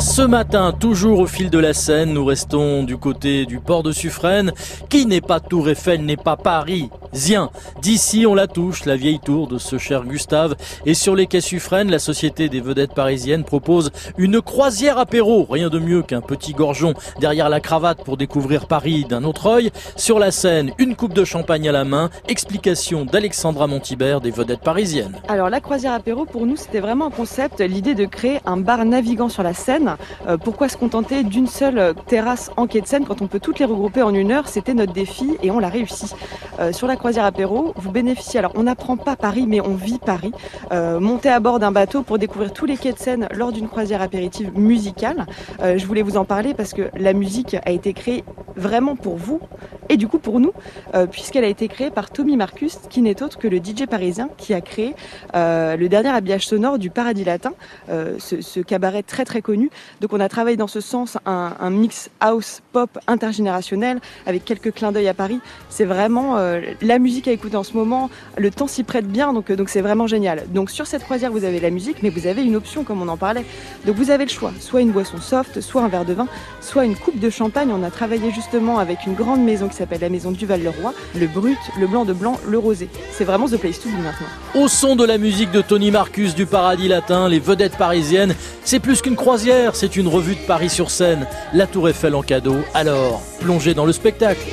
Ce matin, toujours au fil de la Seine, nous restons du côté du port de Suffren. Qui n'est pas Tour Eiffel n'est pas Paris. Zien. D'ici, on la touche, la vieille tour de ce cher Gustave. Et sur les quais Suffren, la Société des vedettes parisiennes propose une croisière apéro. Rien de mieux qu'un petit gorgeon derrière la cravate pour découvrir Paris d'un autre œil. Sur la Seine, une coupe de champagne à la main. Explication d'Alexandra Montibert des vedettes parisiennes. Alors la croisière apéro, pour nous, c'était vraiment un concept, l'idée de créer un bar navigant sur la Seine euh, pourquoi se contenter d'une seule terrasse en quai de Seine quand on peut toutes les regrouper en une heure? C'était notre défi et on l'a réussi. Euh, sur la croisière apéro, vous bénéficiez, alors on n'apprend pas Paris, mais on vit Paris. Euh, montez à bord d'un bateau pour découvrir tous les quais de Seine lors d'une croisière apéritive musicale. je voulais vous en parler parce que la musique a été créée vraiment pour vous et du coup pour nous, puisqu'elle a été créée par Tommy Marcus, qui n'est autre que le DJ parisien qui a créé le dernier habillage sonore du Paradis Latin, ce, ce, cabaret très très connu donc on a travaillé dans ce sens un, mix house pop intergénérationnel avec quelques clins d'œil à Paris. C'est vraiment euh, la musique à écouter en ce moment. Le temps s'y prête bien, donc euh, donc c'est vraiment génial. Donc sur cette croisière vous avez la musique, mais vous avez une option comme on en parlait. Donc vous avez le choix, soit une boisson soft, soit un verre de vin, soit une coupe de champagne. On a travaillé avec une grande maison qui s'appelle la maison Duval-le-Roi, le brut, le blanc de blanc, le rosé. C'est vraiment the place to be maintenant. Au son de la musique de Tony Marcus du Paradis Latin, les vedettes parisiennes, c'est plus qu'une croisière c'est une revue de Paris sur scène, la Tour Eiffel en cadeau, alors plongez dans le spectacle.